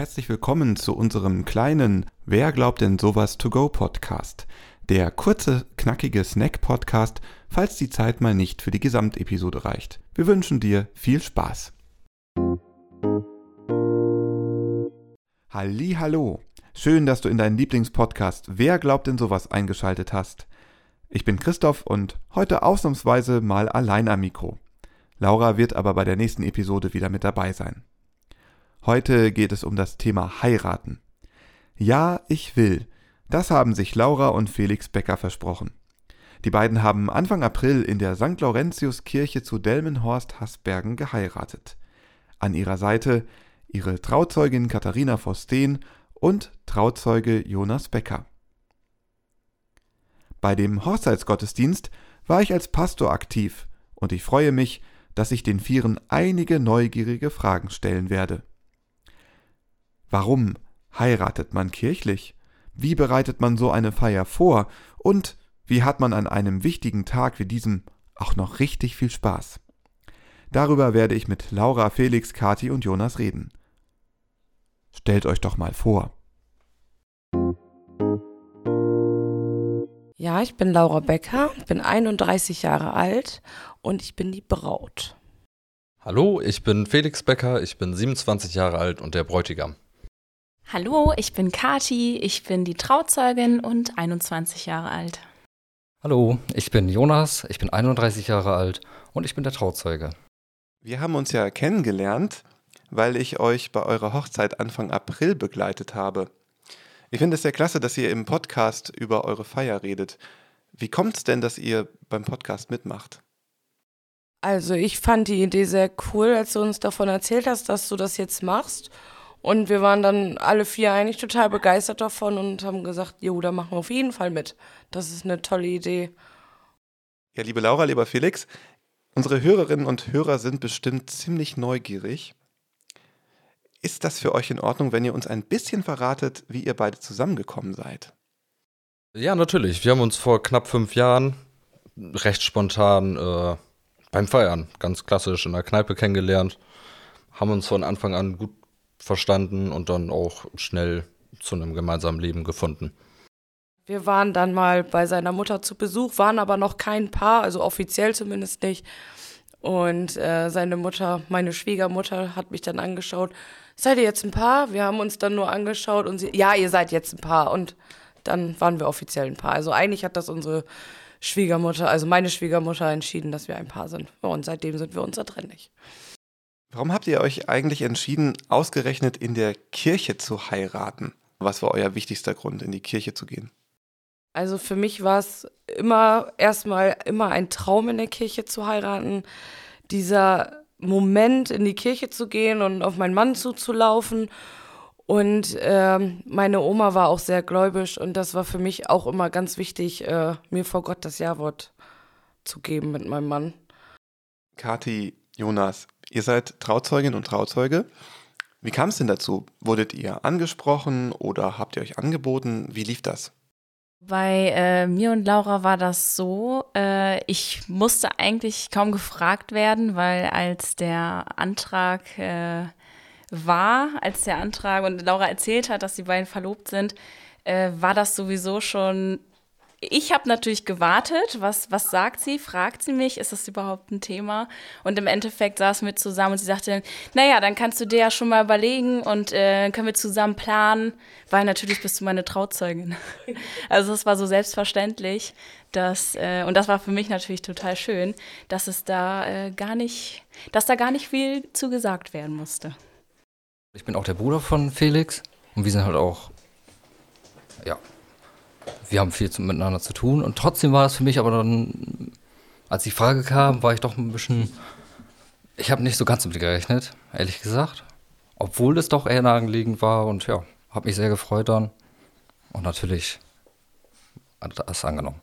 Herzlich willkommen zu unserem kleinen Wer glaubt denn sowas to go Podcast. Der kurze, knackige Snack-Podcast, falls die Zeit mal nicht für die Gesamtepisode reicht. Wir wünschen dir viel Spaß. Halli, hallo. Schön, dass du in deinen Lieblingspodcast Wer glaubt denn sowas eingeschaltet hast. Ich bin Christoph und heute ausnahmsweise mal allein am Mikro. Laura wird aber bei der nächsten Episode wieder mit dabei sein. Heute geht es um das Thema Heiraten. Ja, ich will. Das haben sich Laura und Felix Becker versprochen. Die beiden haben Anfang April in der St. Laurentius Kirche zu Delmenhorst-Hasbergen geheiratet. An ihrer Seite ihre Trauzeugin Katharina Forsteen und Trauzeuge Jonas Becker. Bei dem Hochzeitsgottesdienst war ich als Pastor aktiv und ich freue mich, dass ich den Vieren einige neugierige Fragen stellen werde. Warum heiratet man kirchlich? Wie bereitet man so eine Feier vor? Und wie hat man an einem wichtigen Tag wie diesem auch noch richtig viel Spaß? Darüber werde ich mit Laura, Felix, Kati und Jonas reden. Stellt euch doch mal vor. Ja, ich bin Laura Becker, bin 31 Jahre alt und ich bin die Braut. Hallo, ich bin Felix Becker, ich bin 27 Jahre alt und der Bräutigam. Hallo, ich bin Kati, ich bin die Trauzeugin und 21 Jahre alt. Hallo, ich bin Jonas, ich bin 31 Jahre alt und ich bin der Trauzeuge. Wir haben uns ja kennengelernt, weil ich euch bei eurer Hochzeit Anfang April begleitet habe. Ich finde es sehr klasse, dass ihr im Podcast über eure Feier redet. Wie kommt es denn, dass ihr beim Podcast mitmacht? Also ich fand die Idee sehr cool, als du uns davon erzählt hast, dass du das jetzt machst. Und wir waren dann alle vier eigentlich total begeistert davon und haben gesagt, jo, da machen wir auf jeden Fall mit. Das ist eine tolle Idee. Ja, liebe Laura, lieber Felix, unsere Hörerinnen und Hörer sind bestimmt ziemlich neugierig. Ist das für euch in Ordnung, wenn ihr uns ein bisschen verratet, wie ihr beide zusammengekommen seid? Ja, natürlich. Wir haben uns vor knapp fünf Jahren recht spontan äh, beim Feiern, ganz klassisch in der Kneipe kennengelernt, haben uns von Anfang an gut verstanden und dann auch schnell zu einem gemeinsamen Leben gefunden. Wir waren dann mal bei seiner Mutter zu Besuch, waren aber noch kein Paar, also offiziell zumindest nicht. Und äh, seine Mutter, meine Schwiegermutter, hat mich dann angeschaut. Seid ihr jetzt ein Paar? Wir haben uns dann nur angeschaut und sie, ja, ihr seid jetzt ein Paar. Und dann waren wir offiziell ein Paar. Also eigentlich hat das unsere Schwiegermutter, also meine Schwiegermutter entschieden, dass wir ein Paar sind. Und seitdem sind wir unzertrennlich. Warum habt ihr euch eigentlich entschieden, ausgerechnet in der Kirche zu heiraten? Was war euer wichtigster Grund, in die Kirche zu gehen? Also für mich war es immer erstmal immer ein Traum in der Kirche zu heiraten. Dieser Moment in die Kirche zu gehen und auf meinen Mann zuzulaufen. Und ähm, meine Oma war auch sehr gläubig und das war für mich auch immer ganz wichtig, äh, mir vor Gott das Jawort zu geben mit meinem Mann. Kathi, Jonas, Ihr seid Trauzeugin und Trauzeuge. Wie kam es denn dazu? Wurdet ihr angesprochen oder habt ihr euch angeboten? Wie lief das? Bei äh, mir und Laura war das so, äh, ich musste eigentlich kaum gefragt werden, weil als der Antrag äh, war, als der Antrag und Laura erzählt hat, dass die beiden verlobt sind, äh, war das sowieso schon ich habe natürlich gewartet, was, was sagt sie, fragt sie mich, ist das überhaupt ein Thema? Und im Endeffekt saßen wir zusammen und sie sagte, naja, dann kannst du dir ja schon mal überlegen und äh, können wir zusammen planen, weil natürlich bist du meine Trauzeugin. also es war so selbstverständlich, dass, äh, und das war für mich natürlich total schön, dass es da äh, gar nicht, dass da gar nicht viel zu gesagt werden musste. Ich bin auch der Bruder von Felix und wir sind halt auch, ja, wir haben viel zu, miteinander zu tun und trotzdem war es für mich aber dann, als die Frage kam, war ich doch ein bisschen, ich habe nicht so ganz damit gerechnet, ehrlich gesagt. Obwohl es doch eher naheliegend war und ja, habe mich sehr gefreut dann und natürlich hat das angenommen.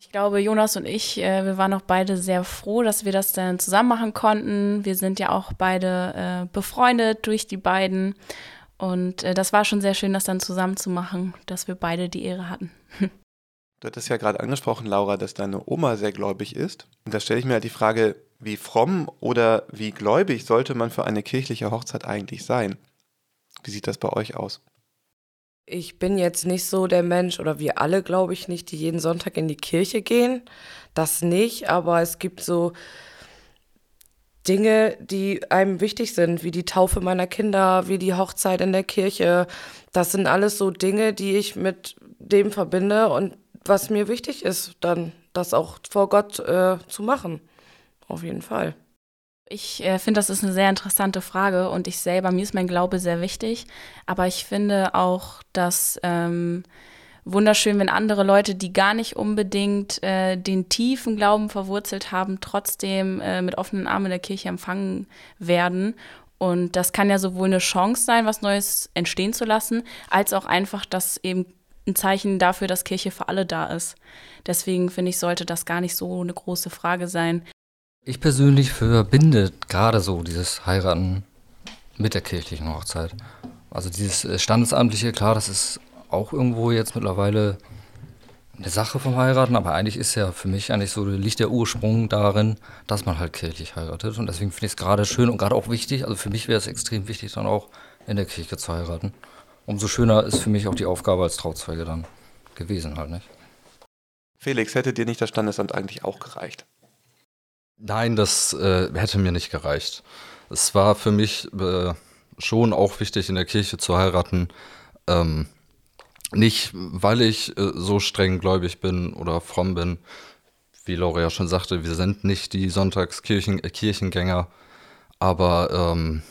Ich glaube, Jonas und ich, äh, wir waren auch beide sehr froh, dass wir das dann zusammen machen konnten. Wir sind ja auch beide äh, befreundet durch die beiden. Und äh, das war schon sehr schön, das dann zusammen zu machen, dass wir beide die Ehre hatten. Du hattest ja gerade angesprochen, Laura, dass deine Oma sehr gläubig ist. Und da stelle ich mir halt die Frage, Wie fromm oder wie gläubig sollte man für eine kirchliche Hochzeit eigentlich sein? Wie sieht das bei euch aus? Ich bin jetzt nicht so der Mensch, oder wir alle, glaube ich, nicht, die jeden Sonntag in die Kirche gehen. Das nicht, aber es gibt so Dinge, die einem wichtig sind, wie die Taufe meiner Kinder, wie die Hochzeit in der Kirche. Das sind alles so Dinge, die ich mit dem verbinde und was mir wichtig ist, dann das auch vor Gott äh, zu machen. Auf jeden Fall. Ich äh, finde, das ist eine sehr interessante Frage und ich selber, mir ist mein Glaube sehr wichtig, aber ich finde auch, dass ähm, wunderschön, wenn andere Leute, die gar nicht unbedingt äh, den tiefen Glauben verwurzelt haben, trotzdem äh, mit offenen Armen in der Kirche empfangen werden. Und das kann ja sowohl eine Chance sein, was Neues entstehen zu lassen, als auch einfach das eben ein Zeichen dafür, dass Kirche für alle da ist. Deswegen finde ich, sollte das gar nicht so eine große Frage sein. Ich persönlich verbinde gerade so dieses Heiraten mit der kirchlichen Hochzeit. Also dieses äh, Standesamtliche, klar, das ist auch irgendwo jetzt mittlerweile eine Sache vom Heiraten, aber eigentlich ist ja für mich eigentlich so, liegt der Ursprung darin, dass man halt kirchlich heiratet. Und deswegen finde ich es gerade schön und gerade auch wichtig, also für mich wäre es extrem wichtig, dann auch in der Kirche zu heiraten. Umso schöner ist für mich auch die Aufgabe als Trauzeuge dann gewesen halt, nicht? Felix, hätte dir nicht das Standesamt eigentlich auch gereicht? Nein, das äh, hätte mir nicht gereicht. Es war für mich äh, schon auch wichtig, in der Kirche zu heiraten. Ähm, nicht, weil ich äh, so streng gläubig bin oder fromm bin, wie Laura ja schon sagte, wir sind nicht die Sonntagskirchengänger, äh, aber ähm,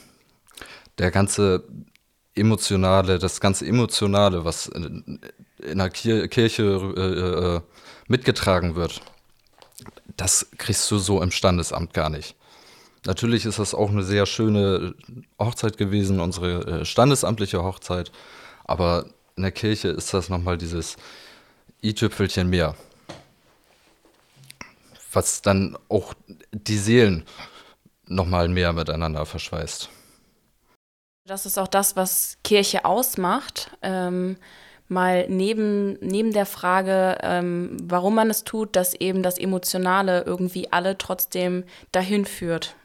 der ganze emotionale, das ganze emotionale, was in, in der Kir Kirche äh, äh, mitgetragen wird, das kriegst du so im Standesamt gar nicht. Natürlich ist das auch eine sehr schöne Hochzeit gewesen, unsere äh, standesamtliche Hochzeit, aber in der Kirche ist das nochmal dieses i-Tüpfelchen mehr, was dann auch die Seelen nochmal mehr miteinander verschweißt. Das ist auch das, was Kirche ausmacht. Ähm, mal neben, neben der Frage, ähm, warum man es tut, dass eben das Emotionale irgendwie alle trotzdem dahin führt.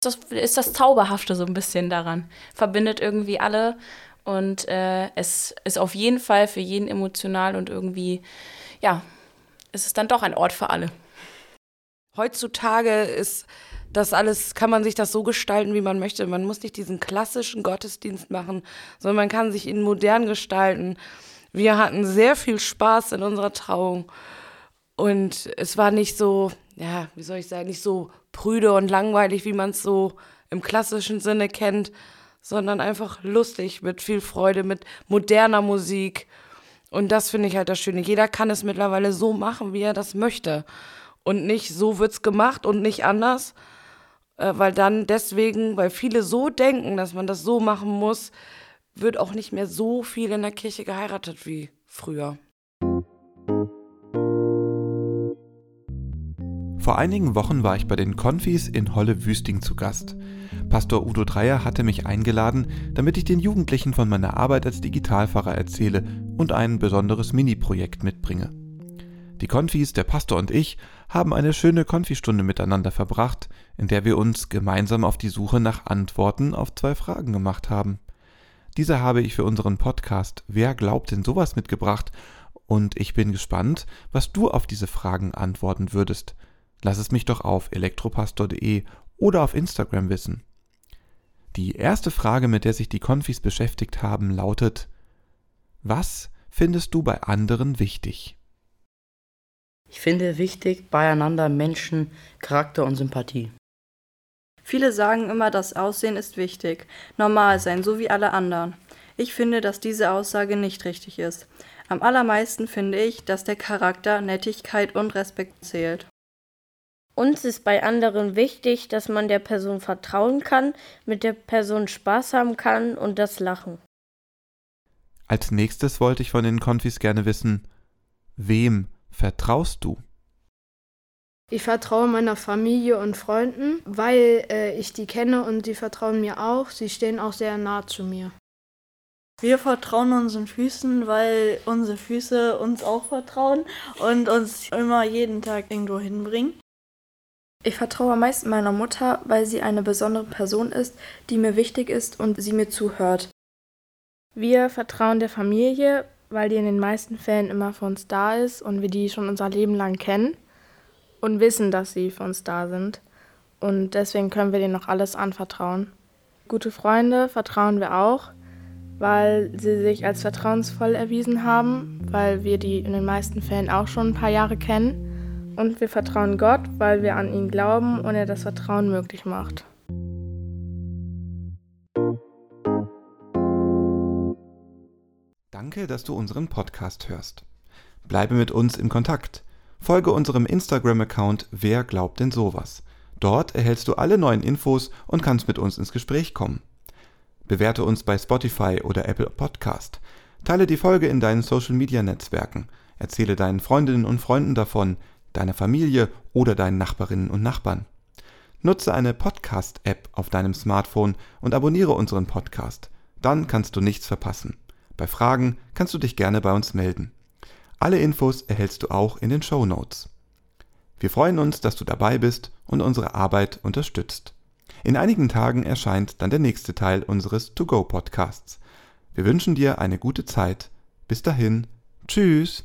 Das ist das Zauberhafte so ein bisschen daran. Verbindet irgendwie alle und äh, es ist auf jeden Fall für jeden emotional und irgendwie, ja, es ist dann doch ein Ort für alle. Heutzutage ist das alles, kann man sich das so gestalten, wie man möchte. Man muss nicht diesen klassischen Gottesdienst machen, sondern man kann sich ihn modern gestalten. Wir hatten sehr viel Spaß in unserer Trauung. Und es war nicht so, ja, wie soll ich sagen, nicht so prüde und langweilig, wie man es so im klassischen Sinne kennt, sondern einfach lustig, mit viel Freude, mit moderner Musik. Und das finde ich halt das Schöne. Jeder kann es mittlerweile so machen, wie er das möchte. Und nicht so wird es gemacht und nicht anders. Äh, weil dann deswegen, weil viele so denken, dass man das so machen muss, wird auch nicht mehr so viel in der Kirche geheiratet wie früher. Vor einigen Wochen war ich bei den Konfis in Holle-Wüsting zu Gast. Pastor Udo Dreier hatte mich eingeladen, damit ich den Jugendlichen von meiner Arbeit als Digitalpfarrer erzähle und ein besonderes Mini-Projekt mitbringe. Die Konfis, der Pastor und ich haben eine schöne Konfistunde miteinander verbracht, in der wir uns gemeinsam auf die Suche nach Antworten auf zwei Fragen gemacht haben. Diese habe ich für unseren Podcast Wer glaubt denn sowas mitgebracht und ich bin gespannt, was du auf diese Fragen antworten würdest. Lass es mich doch auf elektropastor.de oder auf Instagram wissen. Die erste Frage, mit der sich die Konfis beschäftigt haben, lautet Was findest du bei anderen wichtig? Ich finde wichtig beieinander Menschen, Charakter und Sympathie. Viele sagen immer, das Aussehen ist wichtig, normal sein, so wie alle anderen. Ich finde, dass diese Aussage nicht richtig ist. Am allermeisten finde ich, dass der Charakter, Nettigkeit und Respekt zählt. Uns ist bei anderen wichtig, dass man der Person vertrauen kann, mit der Person Spaß haben kann und das Lachen. Als nächstes wollte ich von den Konfis gerne wissen, wem vertraust du? Ich vertraue meiner Familie und Freunden, weil äh, ich die kenne und sie vertrauen mir auch. Sie stehen auch sehr nah zu mir. Wir vertrauen unseren Füßen, weil unsere Füße uns auch vertrauen und uns immer jeden Tag irgendwo hinbringen. Ich vertraue am meisten meiner Mutter, weil sie eine besondere Person ist, die mir wichtig ist und sie mir zuhört. Wir vertrauen der Familie, weil die in den meisten Fällen immer für uns da ist und wir die schon unser Leben lang kennen und wissen, dass sie für uns da sind. Und deswegen können wir denen noch alles anvertrauen. Gute Freunde vertrauen wir auch, weil sie sich als vertrauensvoll erwiesen haben, weil wir die in den meisten Fällen auch schon ein paar Jahre kennen. Und wir vertrauen Gott, weil wir an ihn glauben und er das Vertrauen möglich macht. Danke, dass du unseren Podcast hörst. Bleibe mit uns in Kontakt. Folge unserem Instagram-Account Wer glaubt denn sowas? Dort erhältst du alle neuen Infos und kannst mit uns ins Gespräch kommen. Bewerte uns bei Spotify oder Apple Podcast. Teile die Folge in deinen Social-Media-Netzwerken. Erzähle deinen Freundinnen und Freunden davon, deiner Familie oder deinen Nachbarinnen und Nachbarn. Nutze eine Podcast-App auf deinem Smartphone und abonniere unseren Podcast. Dann kannst du nichts verpassen. Bei Fragen kannst du dich gerne bei uns melden. Alle Infos erhältst du auch in den Show Notes. Wir freuen uns, dass du dabei bist und unsere Arbeit unterstützt. In einigen Tagen erscheint dann der nächste Teil unseres To-Go-Podcasts. Wir wünschen dir eine gute Zeit. Bis dahin. Tschüss.